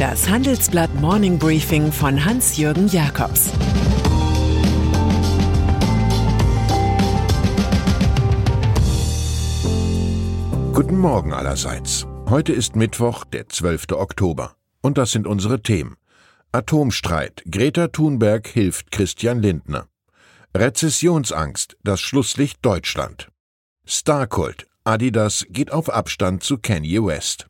Das Handelsblatt Morning Briefing von Hans-Jürgen Jakobs Guten Morgen allerseits. Heute ist Mittwoch, der 12. Oktober. Und das sind unsere Themen. Atomstreit. Greta Thunberg hilft Christian Lindner. Rezessionsangst. Das Schlusslicht Deutschland. Starkult. Adidas geht auf Abstand zu Kanye West.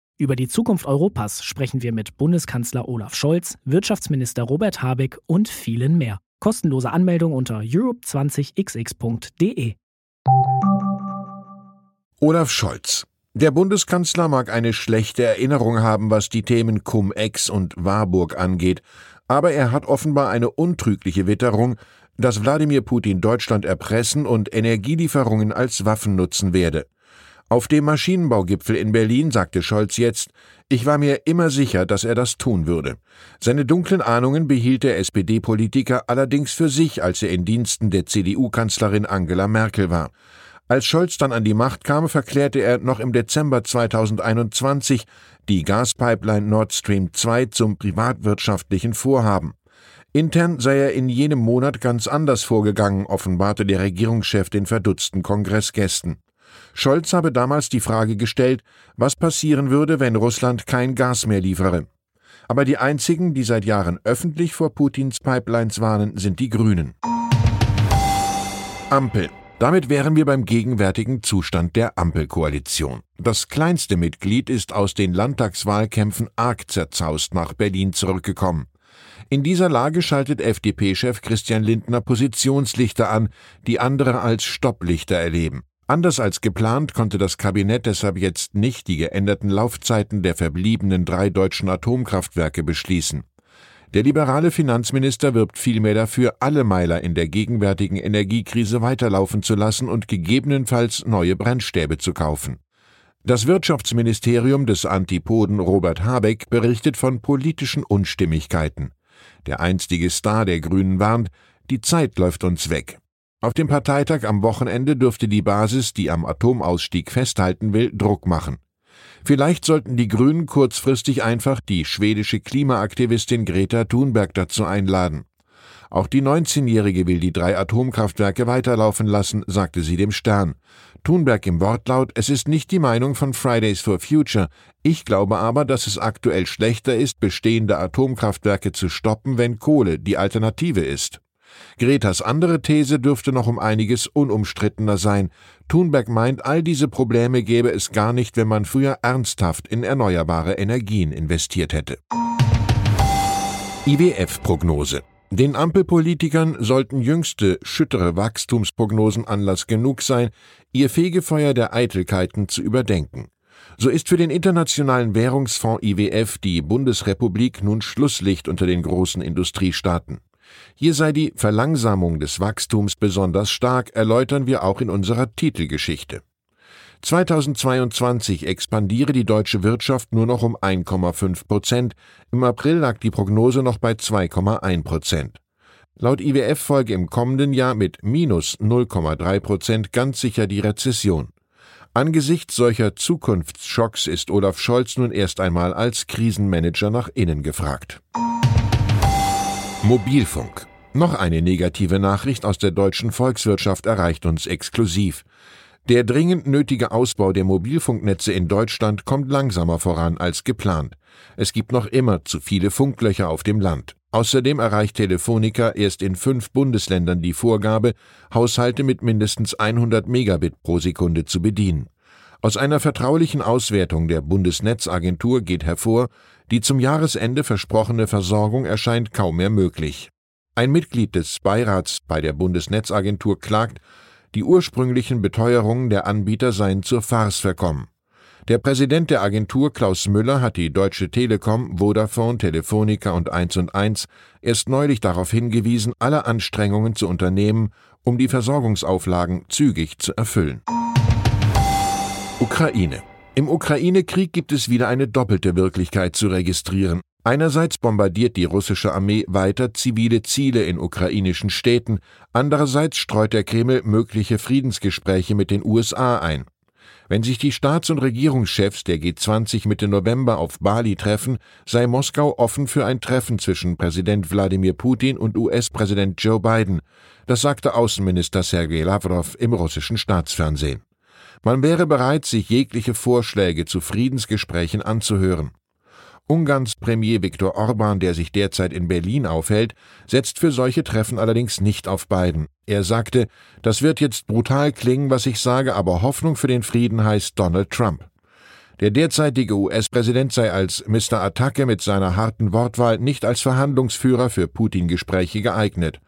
Über die Zukunft Europas sprechen wir mit Bundeskanzler Olaf Scholz, Wirtschaftsminister Robert Habeck und vielen mehr. Kostenlose Anmeldung unter europe20xx.de. Olaf Scholz. Der Bundeskanzler mag eine schlechte Erinnerung haben, was die Themen Cum-Ex und Warburg angeht, aber er hat offenbar eine untrügliche Witterung, dass Wladimir Putin Deutschland erpressen und Energielieferungen als Waffen nutzen werde. Auf dem Maschinenbaugipfel in Berlin sagte Scholz jetzt, ich war mir immer sicher, dass er das tun würde. Seine dunklen Ahnungen behielt der SPD-Politiker allerdings für sich, als er in Diensten der CDU-Kanzlerin Angela Merkel war. Als Scholz dann an die Macht kam, verklärte er noch im Dezember 2021 die Gaspipeline Nord Stream 2 zum privatwirtschaftlichen Vorhaben. Intern sei er in jenem Monat ganz anders vorgegangen, offenbarte der Regierungschef den verdutzten Kongressgästen. Scholz habe damals die Frage gestellt, was passieren würde, wenn Russland kein Gas mehr liefere. Aber die einzigen, die seit Jahren öffentlich vor Putins Pipelines warnen, sind die Grünen. Ampel. Damit wären wir beim gegenwärtigen Zustand der Ampelkoalition. Das kleinste Mitglied ist aus den Landtagswahlkämpfen arg zerzaust nach Berlin zurückgekommen. In dieser Lage schaltet FDP-Chef Christian Lindner Positionslichter an, die andere als Stopplichter erleben. Anders als geplant konnte das Kabinett deshalb jetzt nicht die geänderten Laufzeiten der verbliebenen drei deutschen Atomkraftwerke beschließen. Der liberale Finanzminister wirbt vielmehr dafür, alle Meiler in der gegenwärtigen Energiekrise weiterlaufen zu lassen und gegebenenfalls neue Brennstäbe zu kaufen. Das Wirtschaftsministerium des Antipoden Robert Habeck berichtet von politischen Unstimmigkeiten. Der einstige Star der Grünen warnt, die Zeit läuft uns weg. Auf dem Parteitag am Wochenende dürfte die Basis, die am Atomausstieg festhalten will, Druck machen. Vielleicht sollten die Grünen kurzfristig einfach die schwedische Klimaaktivistin Greta Thunberg dazu einladen. Auch die 19-Jährige will die drei Atomkraftwerke weiterlaufen lassen, sagte sie dem Stern. Thunberg im Wortlaut, es ist nicht die Meinung von Fridays for Future. Ich glaube aber, dass es aktuell schlechter ist, bestehende Atomkraftwerke zu stoppen, wenn Kohle die Alternative ist. Gretas andere These dürfte noch um einiges unumstrittener sein. Thunberg meint, all diese Probleme gäbe es gar nicht, wenn man früher ernsthaft in erneuerbare Energien investiert hätte. IWF-Prognose den Ampelpolitikern sollten jüngste, schüttere Wachstumsprognosen Anlass genug sein, ihr Fegefeuer der Eitelkeiten zu überdenken. So ist für den Internationalen Währungsfonds IWF die Bundesrepublik nun Schlusslicht unter den großen Industriestaaten. Hier sei die Verlangsamung des Wachstums besonders stark, erläutern wir auch in unserer Titelgeschichte. 2022 expandiere die deutsche Wirtschaft nur noch um 1,5 Prozent. Im April lag die Prognose noch bei 2,1 Prozent. Laut IWF folge im kommenden Jahr mit minus 0,3 Prozent ganz sicher die Rezession. Angesichts solcher Zukunftsschocks ist Olaf Scholz nun erst einmal als Krisenmanager nach innen gefragt. Mobilfunk. Noch eine negative Nachricht aus der deutschen Volkswirtschaft erreicht uns exklusiv. Der dringend nötige Ausbau der Mobilfunknetze in Deutschland kommt langsamer voran als geplant. Es gibt noch immer zu viele Funklöcher auf dem Land. Außerdem erreicht Telefonica erst in fünf Bundesländern die Vorgabe, Haushalte mit mindestens 100 Megabit pro Sekunde zu bedienen. Aus einer vertraulichen Auswertung der Bundesnetzagentur geht hervor, die zum Jahresende versprochene Versorgung erscheint kaum mehr möglich. Ein Mitglied des Beirats bei der Bundesnetzagentur klagt, die ursprünglichen Beteuerungen der Anbieter seien zur Farce verkommen. Der Präsident der Agentur Klaus Müller hat die Deutsche Telekom, Vodafone, Telefonica und 1&1 erst neulich darauf hingewiesen, alle Anstrengungen zu unternehmen, um die Versorgungsauflagen zügig zu erfüllen. Ukraine. Im Ukraine-Krieg gibt es wieder eine doppelte Wirklichkeit zu registrieren. Einerseits bombardiert die russische Armee weiter zivile Ziele in ukrainischen Städten, andererseits streut der Kreml mögliche Friedensgespräche mit den USA ein. Wenn sich die Staats- und Regierungschefs der G20 Mitte November auf Bali treffen, sei Moskau offen für ein Treffen zwischen Präsident Wladimir Putin und US-Präsident Joe Biden. Das sagte Außenminister Sergei Lavrov im russischen Staatsfernsehen. Man wäre bereit, sich jegliche Vorschläge zu Friedensgesprächen anzuhören. Ungarns Premier Viktor Orban, der sich derzeit in Berlin aufhält, setzt für solche Treffen allerdings nicht auf Biden. Er sagte, das wird jetzt brutal klingen, was ich sage, aber Hoffnung für den Frieden heißt Donald Trump. Der derzeitige US-Präsident sei als Mr. Attacke mit seiner harten Wortwahl nicht als Verhandlungsführer für Putin-Gespräche geeignet.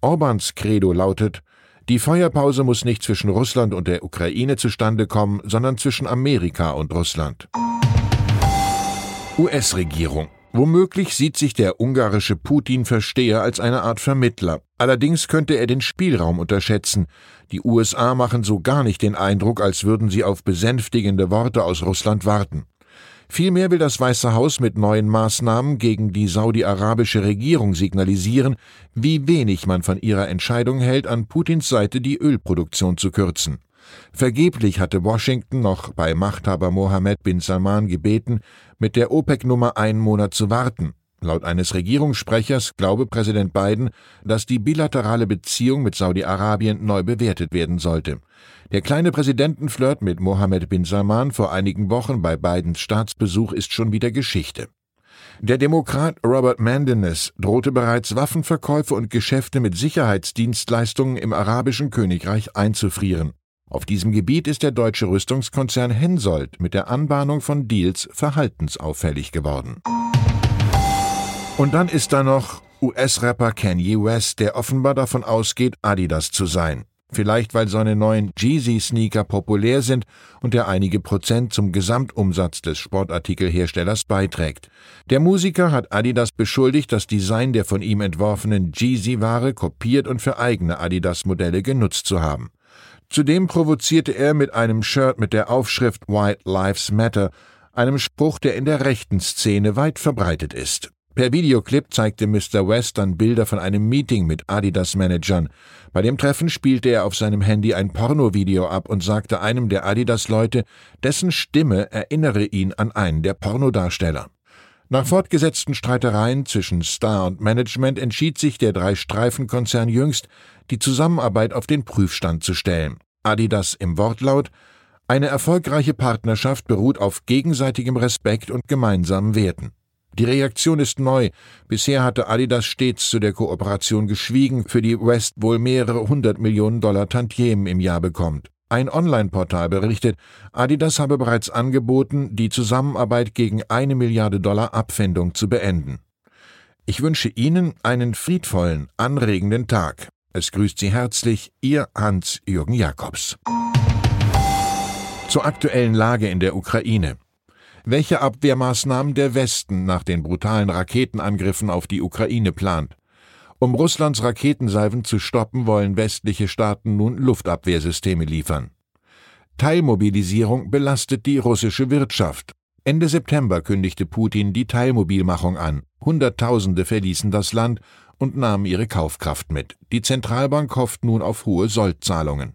Orbans Credo lautet, die Feuerpause muss nicht zwischen Russland und der Ukraine zustande kommen, sondern zwischen Amerika und Russland. US-Regierung. Womöglich sieht sich der ungarische Putin-Versteher als eine Art Vermittler. Allerdings könnte er den Spielraum unterschätzen. Die USA machen so gar nicht den Eindruck, als würden sie auf besänftigende Worte aus Russland warten. Vielmehr will das Weiße Haus mit neuen Maßnahmen gegen die saudi-arabische Regierung signalisieren, wie wenig man von ihrer Entscheidung hält, an Putins Seite die Ölproduktion zu kürzen. Vergeblich hatte Washington noch bei Machthaber Mohammed bin Salman gebeten, mit der OPEC-Nummer einen Monat zu warten. Laut eines Regierungssprechers glaube Präsident Biden, dass die bilaterale Beziehung mit Saudi-Arabien neu bewertet werden sollte. Der kleine Präsidentenflirt mit Mohammed bin Salman vor einigen Wochen bei Bidens Staatsbesuch ist schon wieder Geschichte. Der Demokrat Robert Mandenes drohte bereits Waffenverkäufe und Geschäfte mit Sicherheitsdienstleistungen im arabischen Königreich einzufrieren. Auf diesem Gebiet ist der deutsche Rüstungskonzern Hensoldt mit der Anbahnung von Deals verhaltensauffällig geworden. Und dann ist da noch US-Rapper Kanye West, der offenbar davon ausgeht, Adidas zu sein. Vielleicht weil seine neuen Jeezy-Sneaker populär sind und er einige Prozent zum Gesamtumsatz des Sportartikelherstellers beiträgt. Der Musiker hat Adidas beschuldigt, das Design der von ihm entworfenen Jeezy-Ware kopiert und für eigene Adidas-Modelle genutzt zu haben. Zudem provozierte er mit einem Shirt mit der Aufschrift White Lives Matter, einem Spruch, der in der rechten Szene weit verbreitet ist. Per Videoclip zeigte Mr. West dann Bilder von einem Meeting mit Adidas-Managern. Bei dem Treffen spielte er auf seinem Handy ein Pornovideo ab und sagte einem der Adidas-Leute, dessen Stimme erinnere ihn an einen der Pornodarsteller. Nach fortgesetzten Streitereien zwischen Star und Management entschied sich der Drei-Streifen-Konzern jüngst, die Zusammenarbeit auf den Prüfstand zu stellen. Adidas im Wortlaut Eine erfolgreiche Partnerschaft beruht auf gegenseitigem Respekt und gemeinsamen Werten. Die Reaktion ist neu. Bisher hatte Adidas stets zu der Kooperation geschwiegen, für die West wohl mehrere hundert Millionen Dollar Tantiemen im Jahr bekommt. Ein Online-Portal berichtet, Adidas habe bereits angeboten, die Zusammenarbeit gegen eine Milliarde Dollar Abfindung zu beenden. Ich wünsche Ihnen einen friedvollen, anregenden Tag. Es grüßt Sie herzlich Ihr Hans-Jürgen Jakobs. Zur aktuellen Lage in der Ukraine. Welche Abwehrmaßnahmen der Westen nach den brutalen Raketenangriffen auf die Ukraine plant. Um Russlands Raketensalven zu stoppen, wollen westliche Staaten nun Luftabwehrsysteme liefern. Teilmobilisierung belastet die russische Wirtschaft. Ende September kündigte Putin die Teilmobilmachung an. Hunderttausende verließen das Land und nahmen ihre Kaufkraft mit. Die Zentralbank hofft nun auf hohe Sollzahlungen.